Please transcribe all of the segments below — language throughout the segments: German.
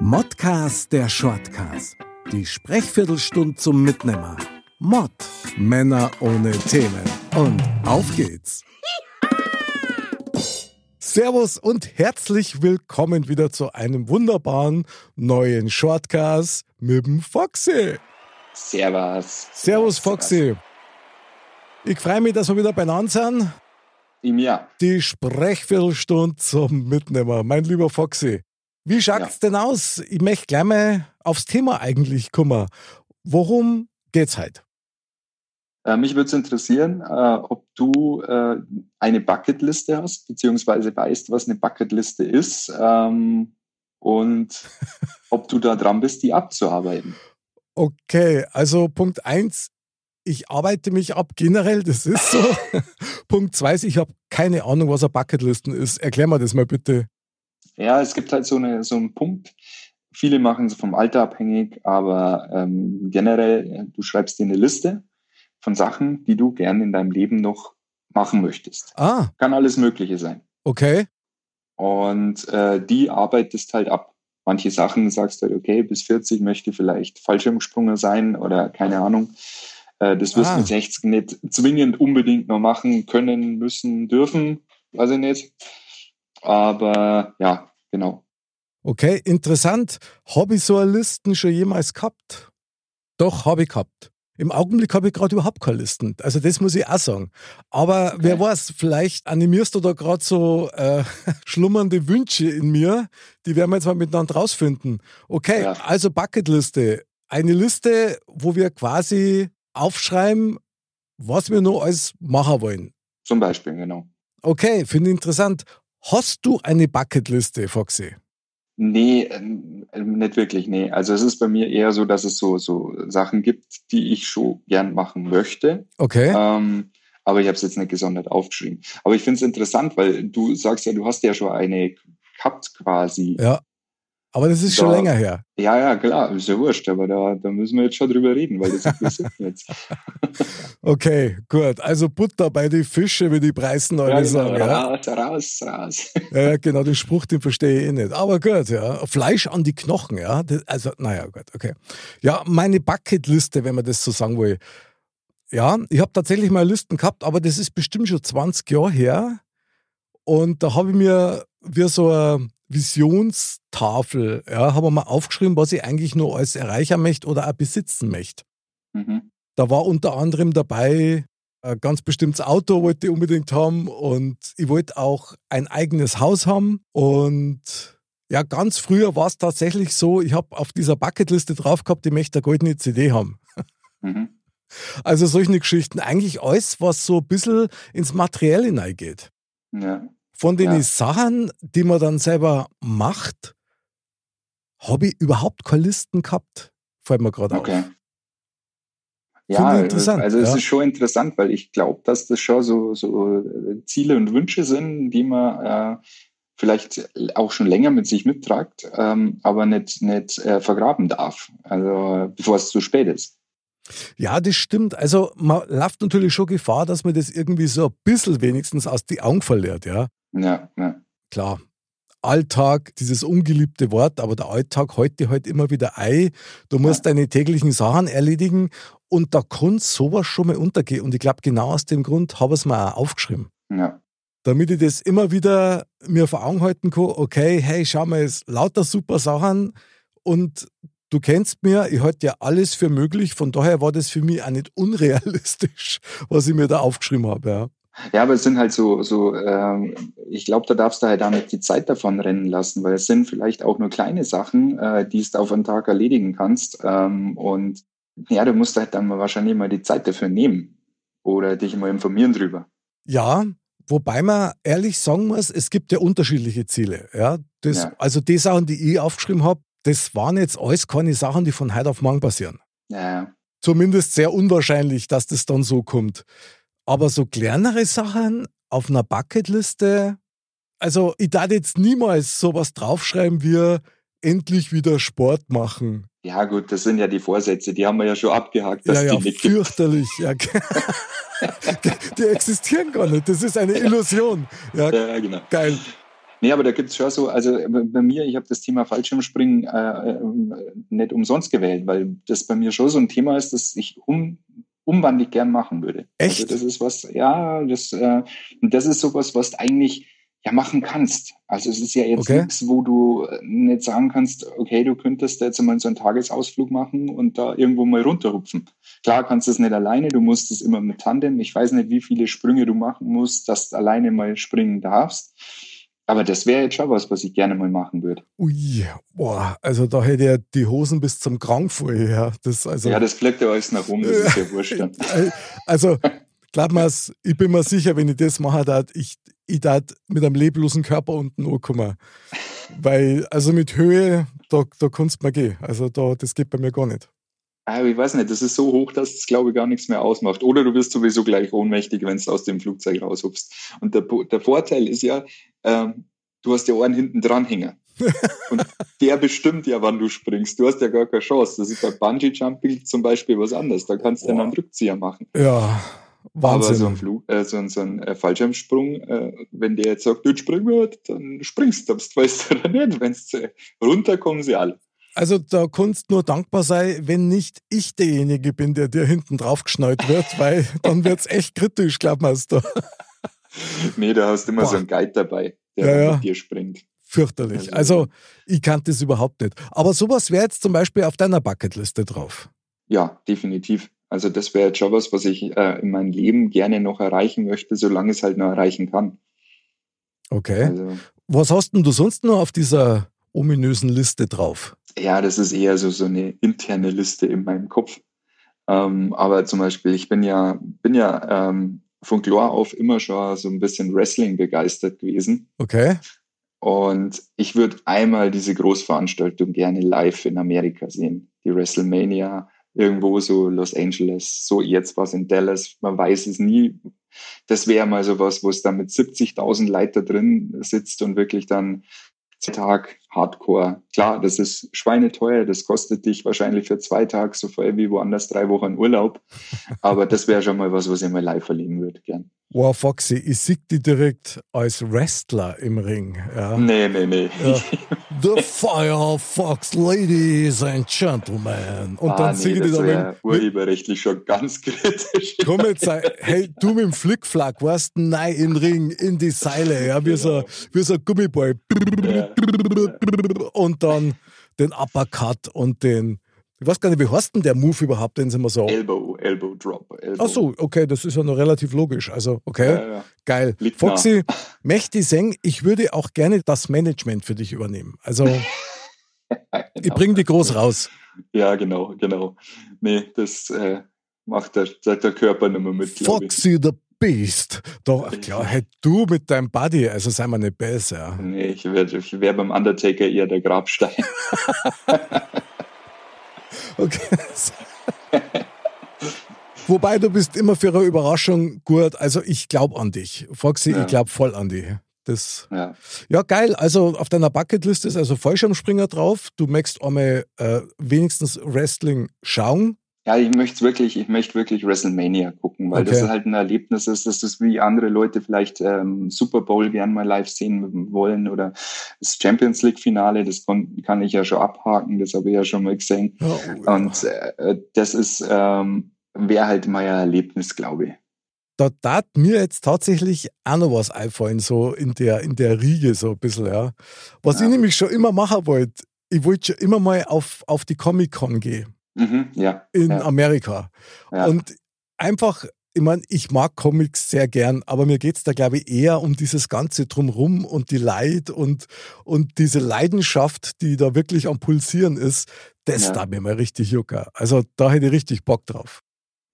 Modcast der Shortcast. Die Sprechviertelstunde zum Mitnehmer. Mod. Männer ohne Themen. Und auf geht's. Servus und herzlich willkommen wieder zu einem wunderbaren neuen Shortcast mit dem Foxy. Servus. Servus Foxy. Ich freue mich, dass wir wieder beieinander sind. Im Jahr. Die Sprechviertelstunde zum Mitnehmer. Mein lieber Foxy. Wie schaut's denn aus? Ich möchte gleich mal aufs Thema eigentlich kommen. Worum geht's heute? Äh, mich würde es interessieren, äh, ob du äh, eine Bucketliste hast, beziehungsweise weißt, was eine Bucketliste ist ähm, und ob du da dran bist, die abzuarbeiten. Okay, also Punkt eins, ich arbeite mich ab generell, das ist so. Punkt zwei ist, ich habe keine Ahnung, was eine Bucketlisten ist. Erklär mir das mal bitte. Ja, es gibt halt so, eine, so einen Punkt. Viele machen es vom Alter abhängig, aber ähm, generell, äh, du schreibst dir eine Liste von Sachen, die du gerne in deinem Leben noch machen möchtest. Ah, Kann alles Mögliche sein. okay. Und äh, die arbeitest halt ab. Manche Sachen sagst du halt, okay, bis 40 möchte ich vielleicht Fallschirmspringer sein oder keine Ahnung. Äh, das wirst du Ah. mit 60 nicht zwingend unbedingt noch machen können, müssen, dürfen. Weiß ich nicht. Aber ja, genau. Okay, interessant. Habe ich so eine Listen schon jemals gehabt? Doch, habe ich gehabt. Im Augenblick habe ich gerade überhaupt keine Listen. Also das muss ich auch sagen. Aber Okay. wer weiß, vielleicht animierst du da gerade so äh, schlummernde Wünsche in mir. Die werden wir jetzt mal miteinander rausfinden. Okay, Ja. also Bucketliste. Eine Liste, wo wir quasi aufschreiben, was wir noch alles machen wollen. Zum Beispiel, genau. Okay, finde ich interessant. Hast du eine Bucketliste, Foxy? Nee, ähm, nicht wirklich, nee. Also es ist bei mir eher so, dass es so, so Sachen gibt, die ich schon gern machen möchte. Okay. Ähm, aber ich habe es jetzt nicht gesondert aufgeschrieben. Aber ich finde es interessant, weil du sagst ja, du hast ja schon eine gehabt quasi. Ja. Aber das ist schon Da- länger her. Ja, ja, klar, ist ja wurscht, aber da, da müssen wir jetzt schon drüber reden, weil das interessiert mich jetzt. Okay, gut. Also Butter bei die Fische, wie die Preisen alle Ja, genau, sagen. Ja? raus, raus, raus. ja, genau, den Spruch, den verstehe ich eh nicht. Aber gut, ja. Fleisch an die Knochen, ja. Das, also, naja, gut, okay. Ja, meine Bucketliste, wenn man das so sagen will. Ja, ich habe tatsächlich mal Listen gehabt, aber das ist bestimmt schon 20 Jahre her. Und da habe ich mir wie so eine Visionstafel, ja, habe ich mal aufgeschrieben, was ich eigentlich nur als erreichen möchte oder auch besitzen möchte. Mhm. Da war unter anderem dabei ein ganz bestimmtes Auto, wollte ich unbedingt haben und ich wollte auch ein eigenes Haus haben. Und ja, ganz früher war es tatsächlich so, ich habe auf dieser Bucketliste drauf gehabt, ich möchte eine goldene CD haben. Mhm. Also solche Geschichten. Eigentlich alles, was so ein bisschen ins Materielle hineingeht. Ja. Von den Ja. Sachen, die man dann selber macht, habe ich überhaupt keine Listen gehabt. Fällt mir gerade Okay. auf. Ja, interessant, also es ja. ist schon interessant, weil ich glaube, dass das schon so, so äh, Ziele und Wünsche sind, die man äh, vielleicht auch schon länger mit sich mittragt, ähm, aber nicht, nicht äh, vergraben darf, also bevor es zu spät ist. Ja, das stimmt. Also man läuft natürlich schon Gefahr, dass man das irgendwie so ein bisschen wenigstens aus die Augen verliert, ja. Ja, ja. Klar. Alltag, dieses ungeliebte Wort, aber der Alltag heute halt immer wieder ein. Du musst deine täglichen Sachen erledigen und da kann sowas schon mal untergehen. Und ich glaube, genau aus dem Grund habe ich es mir auch aufgeschrieben. ja. Damit ich das immer wieder mir vor Augen halten kann, okay, hey, schau mal, es lauter super Sachen und du kennst mir, ich halte ja alles für möglich, von daher war das für mich auch nicht unrealistisch, was ich mir da aufgeschrieben habe. Ja. Ja, aber es sind halt so, so ähm, ich glaube, da darfst du halt auch nicht die Zeit davon rennen lassen, weil es sind vielleicht auch nur kleine Sachen, äh, die du auf einen Tag erledigen kannst. Ähm, und ja, du musst halt dann mal wahrscheinlich mal die Zeit dafür nehmen oder dich mal informieren drüber. Ja, Wobei man ehrlich sagen muss, es gibt ja unterschiedliche Ziele. Ja? Das, Ja. Also die Sachen, die ich aufgeschrieben habe, das waren jetzt alles keine Sachen, die von heute auf morgen passieren. Ja. Zumindest sehr unwahrscheinlich, dass das dann so kommt. Aber so kleinere Sachen auf einer Bucketliste, also ich darf jetzt niemals sowas draufschreiben wie endlich wieder Sport machen. Ja, gut, das sind ja die Vorsätze, die haben wir ja schon abgehakt, dass ja, ja, die nicht gibt. fürchterlich. Ja. die existieren gar nicht. Das ist eine Illusion. Ja, Ja, genau. geil. Nee, aber da gibt's schon so, also bei mir, ich habe das Thema Fallschirmspringen äh, äh, nicht umsonst gewählt, weil das bei mir schon so ein Thema ist, das ich um, umwandig gern machen würde. Echt? Also das ist was, ja, das, äh, und das ist sowas, was du eigentlich ja machen kannst. Also es ist ja jetzt Okay. nichts, wo du nicht sagen kannst, okay, du könntest jetzt mal so einen Tagesausflug machen und da irgendwo mal runterhupfen. Klar kannst du es nicht alleine, du musst es immer mit Tandem. Ich weiß nicht, wie viele Sprünge du machen musst, dass du alleine mal springen darfst. Aber das wäre jetzt schon was, was ich gerne mal machen würde. Ui, boah, also da hätte er die Hosen bis zum Kragen voll. Ja, das, also, Ja, das fliegt ja alles nach oben, das ist ja wurscht. Also, glaub mir's, ich bin mir sicher, wenn ich das mache, dat ich, ich dat mit einem leblosen Körper unten ankommen. Weil, also mit Höhe, da, da kannst du mal gehen. Also da, das geht bei mir gar nicht. Aber ich weiß nicht, das ist so hoch, dass es, glaube ich, gar nichts mehr ausmacht. Oder du wirst sowieso gleich ohnmächtig, wenn du aus dem Flugzeug raushupst. Und der, der Vorteil ist ja, ähm, du hast ja einen hinten dran hängen. Und der bestimmt ja, wann du springst. Du hast ja gar keine Chance. Das ist bei Bungee Jumping zum Beispiel was anderes. Da kannst du dann einen Rückzieher machen. Ja, Wahnsinn. Aber so ein, Flug, äh, so ein, so ein äh, Fallschirmsprung, äh, wenn der jetzt sagt, du spring wird, dann springst du. Das weißt du dann nicht. Wenn sie runter kommen sie alle. Also da kannst nur dankbar sein, wenn nicht ich derjenige bin, der dir hinten drauf geschnallt wird, weil dann wird's echt kritisch, da. Nee, da hast du immer Boah. so einen Guide dabei, der Ja, ja. mit dir springt. Fürchterlich. Also- Also ich kannte das überhaupt nicht. Aber sowas wäre jetzt zum Beispiel auf deiner Bucketliste drauf. Ja, definitiv. Also das wäre jetzt schon was, was ich äh, in meinem Leben gerne noch erreichen möchte, solange es halt noch erreichen kann. Okay. Also Was hast denn du sonst noch auf dieser ominösen Liste drauf? Ja, das ist eher so, so eine interne Liste in meinem Kopf. Ähm, aber zum Beispiel, ich bin ja, bin ja ähm, von Chlor auf immer schon so ein bisschen Wrestling begeistert gewesen. Okay. Und ich würde einmal diese Großveranstaltung gerne live in Amerika sehen. Die WrestleMania irgendwo so Los Angeles, so jetzt was in Dallas, man weiß es nie. Das wäre mal so was, wo es dann mit 70.000 Leiter drin sitzt und wirklich dann Tag Hardcore. Klar, das ist schweineteuer, das kostet dich wahrscheinlich für zwei Tage so viel wie woanders drei Wochen Urlaub. Aber das wäre schon mal was, was ich mal live erleben würde, gern. Wow, Foxy, ich sehe die direkt als Wrestler im Ring. Ja. Nee, nee, nee. Ja. The Firefox, Ladies and Gentlemen. Und ah, dann nee, singe ich das da mit, urheberrechtlich schon ganz kritisch. komm jetzt, sei- hey, du mit dem Flickflack, weißt du, nein, in den Ring, in die Seile, ja, wie so, wie so ein Gummiball. Ja. Und dann den Uppercut und den, ich weiß gar nicht, wie heißt denn der Move überhaupt, den sie immer so. Elbow, Elbow Drop. Elbow. Ach so, okay, das ist ja noch relativ logisch. Also, okay, Ja, ja. geil. Liegt Foxy, möchte ich sagen, ich würde auch gerne das Management für dich übernehmen. Also, ich Genau. bringe die groß raus. Ja, genau, genau. Nee, das äh, macht der, der, der Körper nicht mehr mit, ich. Foxy the Beast. Doch, klar, hey, du mit deinem Buddy, also sei mal nicht besser. Nee, ich wäre ich wär beim Undertaker eher der Grabstein. Okay. Wobei du bist immer für eine Überraschung gut. Also ich glaube an dich. Foxy, Ja. ich glaube voll an dich. Das, Ja. ja, geil. Also auf deiner Bucketliste ist also Fallschirmspringer drauf. Du möchtest einmal äh, wenigstens Wrestling schauen. Ja, ich möchte wirklich, ich möchte wirklich WrestleMania gucken, weil das Okay. halt ein Erlebnis ist, dass das wie andere Leute vielleicht ähm, Super Bowl gern mal live sehen wollen oder das Champions League Finale, das kon, kann ich ja schon abhaken, das habe ich ja schon mal gesehen. Ja, Und äh, das ist ähm, wäre halt mal ein Erlebnis, glaube ich. da tat mir jetzt tatsächlich auch noch was einfallen, so in der, in der Riege so ein bisschen, ja. Was Ja. ich nämlich schon immer machen wollte, ich wollte schon immer mal auf, auf die Comic-Con gehen Mhm, ja. in ja, Amerika. ja. Und einfach, ich meine, ich mag Comics sehr gern, aber mir geht's da, glaube ich, eher um dieses Ganze drumrum und die Leid und, und diese Leidenschaft, die da wirklich am Pulsieren ist, das Ja. da mir mal richtig jucker. Also da hätte ich richtig Bock drauf.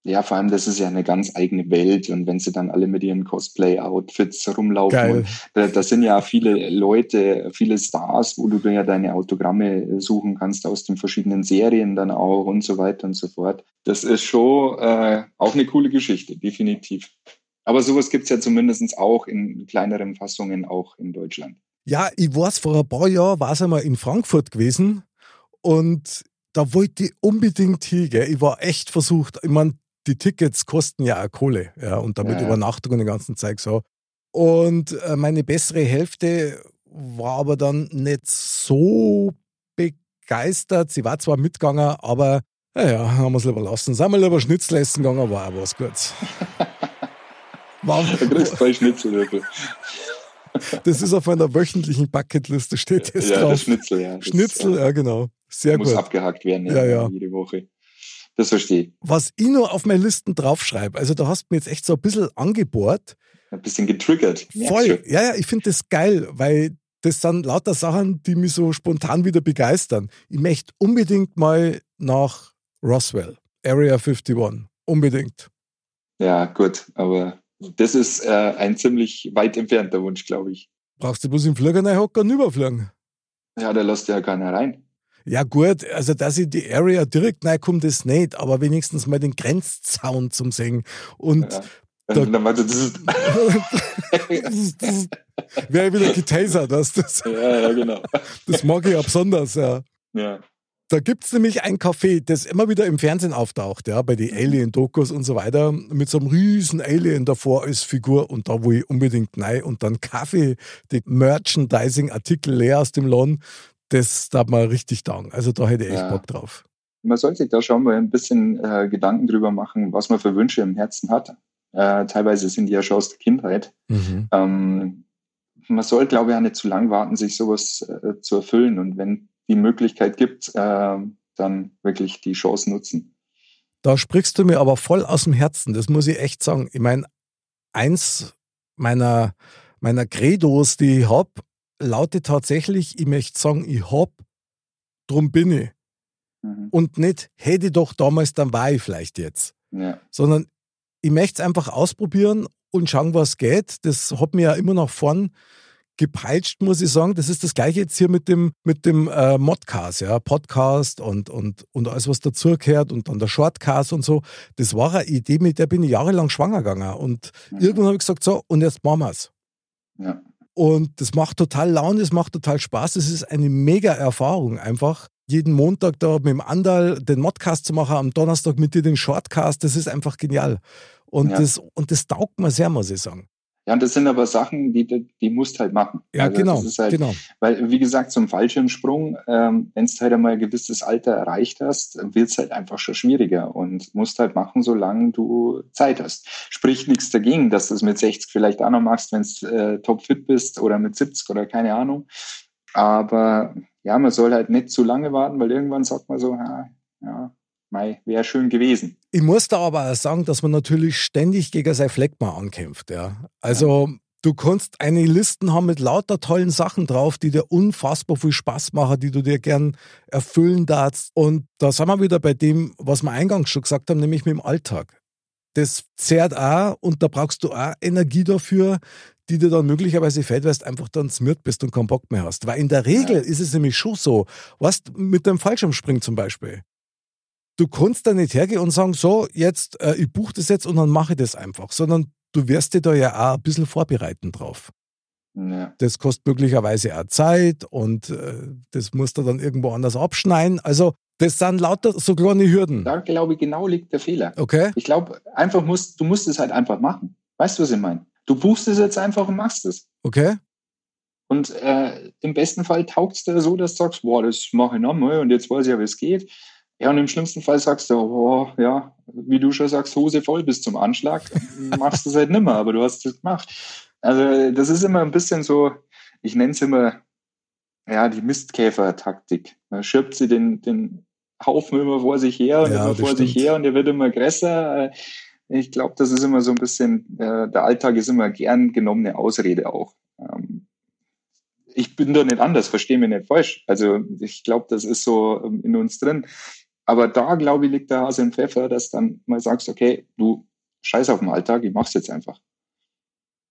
Ja, vor allem, das ist ja eine ganz eigene Welt. Und wenn sie dann alle mit ihren Cosplay-Outfits rumlaufen, Geil. da, da sind ja viele Leute, viele Stars, wo du ja deine Autogramme suchen kannst aus den verschiedenen Serien dann auch und so weiter und so fort. Das ist schon äh, auch eine coole Geschichte, definitiv. Aber sowas gibt's ja zumindest auch in kleineren Fassungen auch in Deutschland. Ja, ich weiß, vor ein paar Jahren war es einmal in Frankfurt gewesen und da wollte ich unbedingt hin. Gell? Ich war echt versucht. Ich meine, die Tickets kosten ja auch Kohle, ja, und damit Ja. Übernachtung und den ganzen Zeug so. Und äh, meine bessere Hälfte war aber dann nicht so begeistert. Sie war zwar mitgegangen, aber naja, haben wir es lieber lassen. Sind wir lieber Schnitzel essen gegangen, war auch was Gutes. War, Da kriegst du zwei Schnitzelwürfel. das ist auf meiner wöchentlichen Bucketliste, steht das Ja, drauf. Schnitzel, ja. Das, Schnitzel, äh, ja genau. Sehr muss gut. abgehakt werden, Ja, ja. jede Woche. Das verstehe ich. Was ich nur auf meine Listen draufschreibe, also da hast du mir jetzt echt so ein bisschen angebohrt. Ein bisschen getriggert. Voll. du. Ja, ja, ich finde das geil, weil das sind lauter Sachen, die mich so spontan wieder begeistern. Ich möchte unbedingt mal nach Roswell, Area 51. Unbedingt. Ja, gut, aber das ist äh, ein ziemlich weit entfernter Wunsch, glaube ich. Brauchst du bloß im Flieger reinhocken und überfliegen. Ja, da lässt ja keiner rein. Ja, gut, also dass ich die Area direkt reinkomme, das nicht, aber wenigstens mal den Grenzzaun zum Singen. Und Ja. Da- dann meinte das ist, das, das wäre wieder getasert, das, das, ja, ja, genau. das mag ich ja besonders, ja. Ja. Da gibt es nämlich ein Café, das immer wieder im Fernsehen auftaucht, ja, bei den Alien-Dokus und so weiter, mit so einem riesen Alien davor als Figur und da wo ich unbedingt nein und dann Kaffee, die Merchandising-Artikel leer aus dem Laden, das darf man richtig danken. Also da hätte ich echt Ja. Bock drauf. Man sollte sich da schon mal ein bisschen äh, Gedanken drüber machen, was man für Wünsche im Herzen hat. Äh, teilweise sind die ja schon aus der Kindheit. Mhm. Ähm, man soll, glaube ich, auch nicht zu lang warten, sich sowas äh, zu erfüllen. Und wenn die Möglichkeit gibt, äh, dann wirklich die Chance nutzen. Da sprichst du mir aber voll aus dem Herzen, das muss ich echt sagen. Ich meine, eins meiner, meiner Credos, die ich habe, lautet tatsächlich, ich möchte sagen, ich hab, drum bin ich. Mhm. Und nicht, hätte ich doch damals, dann war ich vielleicht jetzt. Ja. Sondern ich möchte es einfach ausprobieren und schauen, was geht. Das hat mir ja immer nach vorn gepeitscht, muss ich sagen. Das ist das gleiche jetzt hier mit dem, mit dem äh, Modcast, ja, Podcast und, und, und alles, was dazugehört und dann der Shortcast und so. Das war eine Idee, mit der bin ich jahrelang schwanger gegangen. Und Mhm. irgendwann habe ich gesagt, so, und jetzt machen wir's. Ja. Und das macht total Laune, das macht total Spaß. Das ist eine mega Erfahrung einfach. Jeden Montag da mit dem Andal den Modcast zu machen, am Donnerstag mit dir den Shortcast, das ist einfach genial. Und, Ja. das, und das taugt mir sehr, muss ich sagen. Ja, und das sind aber Sachen, die, die, musst halt machen. Ja, Also genau. Das ist halt, genau. Weil, wie gesagt, zum Fallschirmsprung, ähm, wenn du halt einmal ein gewisses Alter erreicht hast, wird es halt einfach schon schwieriger und musst halt machen, solange du Zeit hast. Spricht nichts dagegen, dass du es mit 60 vielleicht auch noch machst, wenn du äh, topfit bist oder mit 70 oder keine Ahnung. Aber ja, man soll halt nicht zu lange warten, weil irgendwann sagt man so, ja, ja mei, wäre schön gewesen. Ich muss da aber auch sagen, dass man natürlich ständig gegen sein Fleckma ankämpft. Ja. Also du kannst eine Listen haben mit lauter tollen Sachen drauf, die dir unfassbar viel Spaß machen, die du dir gern erfüllen darfst. Und da sind wir wieder bei dem, was wir eingangs schon gesagt haben, nämlich mit dem Alltag. Das zehrt auch und da brauchst du auch Energie dafür, die dir dann möglicherweise fällt, weil du einfach dann smirt bist und keinen Bock mehr hast. Weil in der Regel Ja. ist es nämlich schon so, was mit dem Fallschirmspringen zum Beispiel du kannst da nicht hergehen und sagen, so, jetzt, äh, ich buche das jetzt und dann mache ich das einfach, sondern du wirst dich da ja auch ein bisschen vorbereiten drauf. Ja. Das kostet möglicherweise auch Zeit und äh, das musst du dann irgendwo anders abschneiden. Also, das sind lauter so kleine Hürden. Da glaube ich, genau liegt der Fehler. Okay? Ich glaube, einfach musst, du musst es halt einfach machen. Weißt du, was ich meine? Du buchst es jetzt einfach und machst es. Okay? Und äh, im besten Fall taugt es dir so, dass du sagst, boah, das mache ich nochmal und jetzt weiß ich ja, wie es geht. Ja, und im schlimmsten Fall sagst du, boah, ja, wie du schon sagst, Hose voll bis zum Anschlag, machst du es halt nimmer, aber du hast es gemacht. Also das ist immer ein bisschen so, ich nenne es immer, ja, die Mistkäfer-Taktik. Man schirbt sie den, den Haufen immer vor sich her und Ja, immer vor sich her und der wird immer größer. Ich glaube, das ist immer so ein bisschen, äh, der Alltag ist immer gern genommene Ausrede auch. Ähm, ich bin da nicht anders, verstehe mich nicht falsch. Also ich glaube, das ist so ähm, in uns drin. Aber da, glaube ich, liegt der Hase im Pfeffer, dass dann mal sagst, okay, du scheiß auf den Alltag, ich mach's jetzt einfach.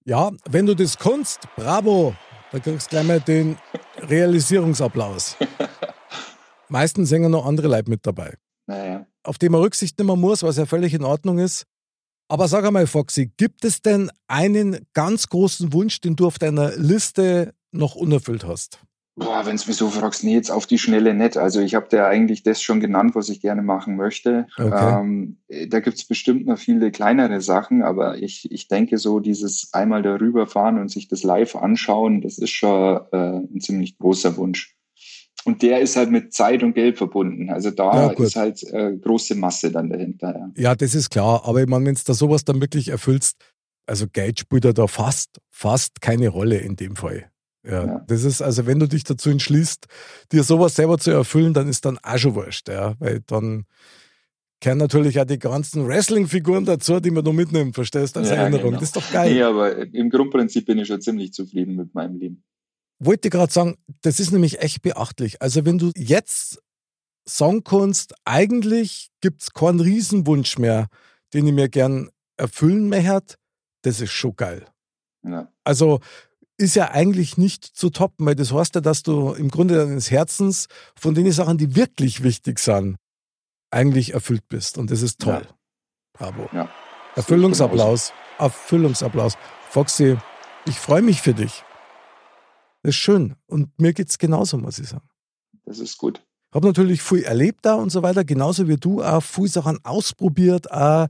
Ja, wenn du das kannst, bravo, da kriegst du gleich mal den Realisierungsapplaus. Meistens ja noch andere Leute mit dabei. Naja. Auf die man Rücksicht nehmen muss, was ja völlig in Ordnung ist. Aber sag einmal, Foxy, gibt es denn einen ganz großen Wunsch, den du auf deiner Liste noch unerfüllt hast? Boah, wenn du mich so fragst, nee, jetzt auf die Schnelle nicht. Also ich habe dir eigentlich das schon genannt, was ich gerne machen möchte. Okay. Ähm, da gibt's bestimmt noch viele kleinere Sachen, aber ich, ich denke so, dieses einmal darüber fahren und sich das live anschauen, das ist schon äh, ein ziemlich großer Wunsch. Und der ist halt mit Zeit und Geld verbunden. Also da Ja, ist halt äh, große Masse dann dahinter. Ja. Ja, das ist klar. Aber ich meine, wenn du da sowas dann wirklich erfüllst, also Geld spielt ja da fast, fast keine Rolle in dem Fall. Ja, Ja. das ist, also wenn du dich dazu entschließt, dir sowas selber zu erfüllen, dann ist dann auch schon wurscht, ja, weil dann kehren natürlich auch die ganzen Wrestling-Figuren dazu, die man noch mitnimmt, verstehst du, als Ja, Erinnerung. genau. Das ist doch geil. Nee, aber im Grundprinzip bin ich schon ziemlich zufrieden mit meinem Leben. Wollte gerade sagen, das ist nämlich echt beachtlich. Also wenn du jetzt kannst, eigentlich gibt es keinen Riesenwunsch mehr, den ich mir gern erfüllen möchte, das ist schon geil. Ja. Also ist ja eigentlich nicht zu toppen, weil das heißt ja, dass du im Grunde deines Herzens von den Sachen, die wirklich wichtig sind, eigentlich erfüllt bist. Und das ist toll. Ja. Bravo. Ja. Erfüllungsapplaus. Erfüllungsapplaus. Foxy, ich freue mich für dich. Das ist schön. Und mir geht's genauso, muss ich sagen. Das ist gut. Habe natürlich viel erlebt da und so weiter, genauso wie du auch viel Sachen ausprobiert. Auch,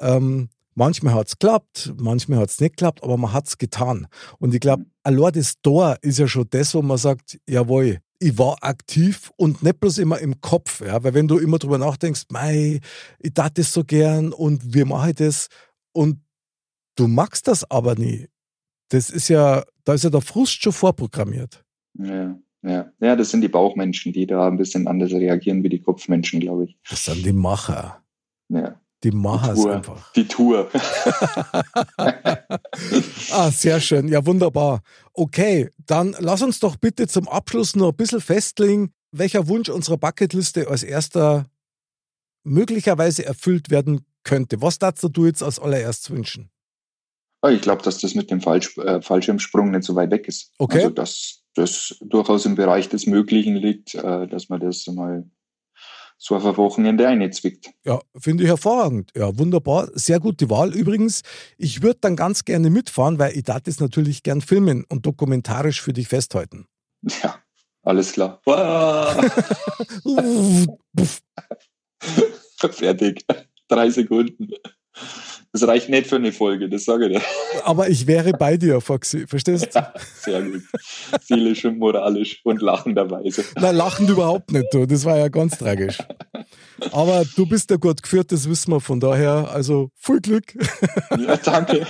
ähm, manchmal hat's geklappt, manchmal hat's nicht geklappt, aber man hat's getan. Und ich glaube, allein das Tor ist ja schon das, wo man sagt, jawohl, ich war aktiv und nicht bloß immer im Kopf. Ja? Weil wenn du immer drüber nachdenkst, mei, ich tat das so gern und wie mache ich das? Und du magst das aber nie. Das ist ja, da ist ja der Frust schon vorprogrammiert. Ja, ja. ja, das sind die Bauchmenschen, die da ein bisschen anders reagieren wie die Kopfmenschen, glaube ich. Das sind die Macher. Ja. Die Macher Die Tour. einfach. Die Tour. Ah, sehr schön. Ja, wunderbar. Okay, dann lass uns doch bitte zum Abschluss noch ein bisschen festlegen, welcher Wunsch unserer Bucketliste als erster möglicherweise erfüllt werden könnte. Was darfst du jetzt als allererstes wünschen? Aber ich glaube, dass das mit dem Fallsch äh, Fallschirmsprung nicht so weit weg ist. Okay. Also, dass das durchaus im Bereich des Möglichen liegt, äh, dass man das mal so auf ein Wochenende einzwickt. Ja, finde ich hervorragend. Ja, wunderbar. Sehr gute Wahl. Übrigens, ich würde dann ganz gerne mitfahren, weil ich das natürlich gern filmen und dokumentarisch für dich festhalten. Ja, alles klar. Fertig. Drei Sekunden. Das reicht nicht für eine Folge, das sage ich dir. Aber ich wäre bei dir, Foxy. Verstehst du? Sehr gut. Seelisch und moralisch und lachenderweise. Na, lachend überhaupt nicht, du. Das war ja ganz tragisch. Aber du bist ja gut geführt, das wissen wir. Von daher, also viel Glück. Ja, danke.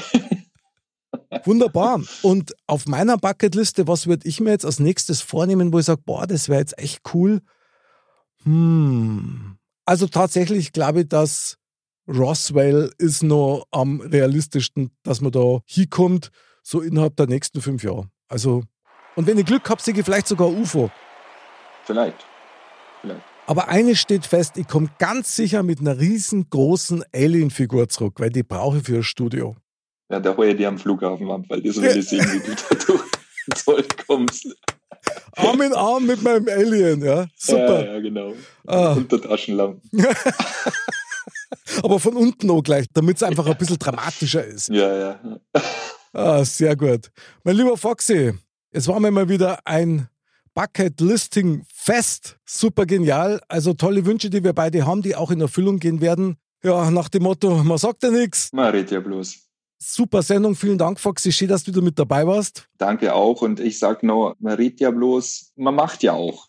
Wunderbar. Und auf meiner Bucketliste, was würde ich mir jetzt als nächstes vornehmen, wo ich sage, boah, das wäre jetzt echt cool? Hm. Also tatsächlich glaube ich, dass Roswell ist noch am realistischsten, dass man da hinkommt, so innerhalb der nächsten fünf Jahre. Also, und wenn ich Glück habe, sehe ich vielleicht sogar UFO. Vielleicht. Vielleicht. Aber eines steht fest, ich komme ganz sicher mit einer riesengroßen Alien-Figur zurück, weil die brauche ich für ein Studio. Ja, da hole ich dir am Flughafen ab, weil das will ich sehen, wie du da durch ins Zoll kommst. Arm in Arm mit meinem Alien, ja. Super. Ja, ja genau. Ah. Unter Taschenlampen. Aber von unten auch gleich, damit es einfach ein bisschen dramatischer ist. Ja, ja. Ah, sehr gut. Mein lieber Foxy, es war mir mal wieder ein Bucket Listing Fest. Super genial. Also tolle Wünsche, die wir beide haben, die auch in Erfüllung gehen werden. Ja, nach dem Motto, man sagt ja nichts. Man redet ja bloß. Super Sendung. Vielen Dank, Foxy. Schön, dass du wieder mit dabei warst. Danke auch. Und ich sag noch, man redet ja bloß, man macht ja auch.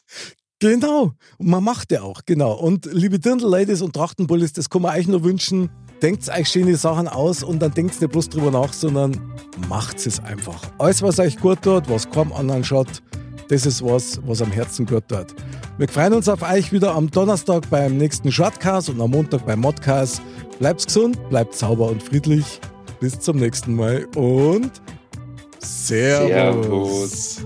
Genau. Man macht ja auch, genau. Und liebe Dirndl-Ladies und Trachtenbullis, das kann man euch nur wünschen. Denkt euch schöne Sachen aus und dann denkt nicht bloß drüber nach, sondern macht es einfach. Alles, was euch gut tut, was kaum anderen schaut, das ist was, was am Herzen gut tut. Wir freuen uns auf euch wieder am Donnerstag beim nächsten Shortcast und am Montag beim Modcast. Bleibt gesund, bleibt sauber und friedlich. Bis zum nächsten Mal und Servus. Servus.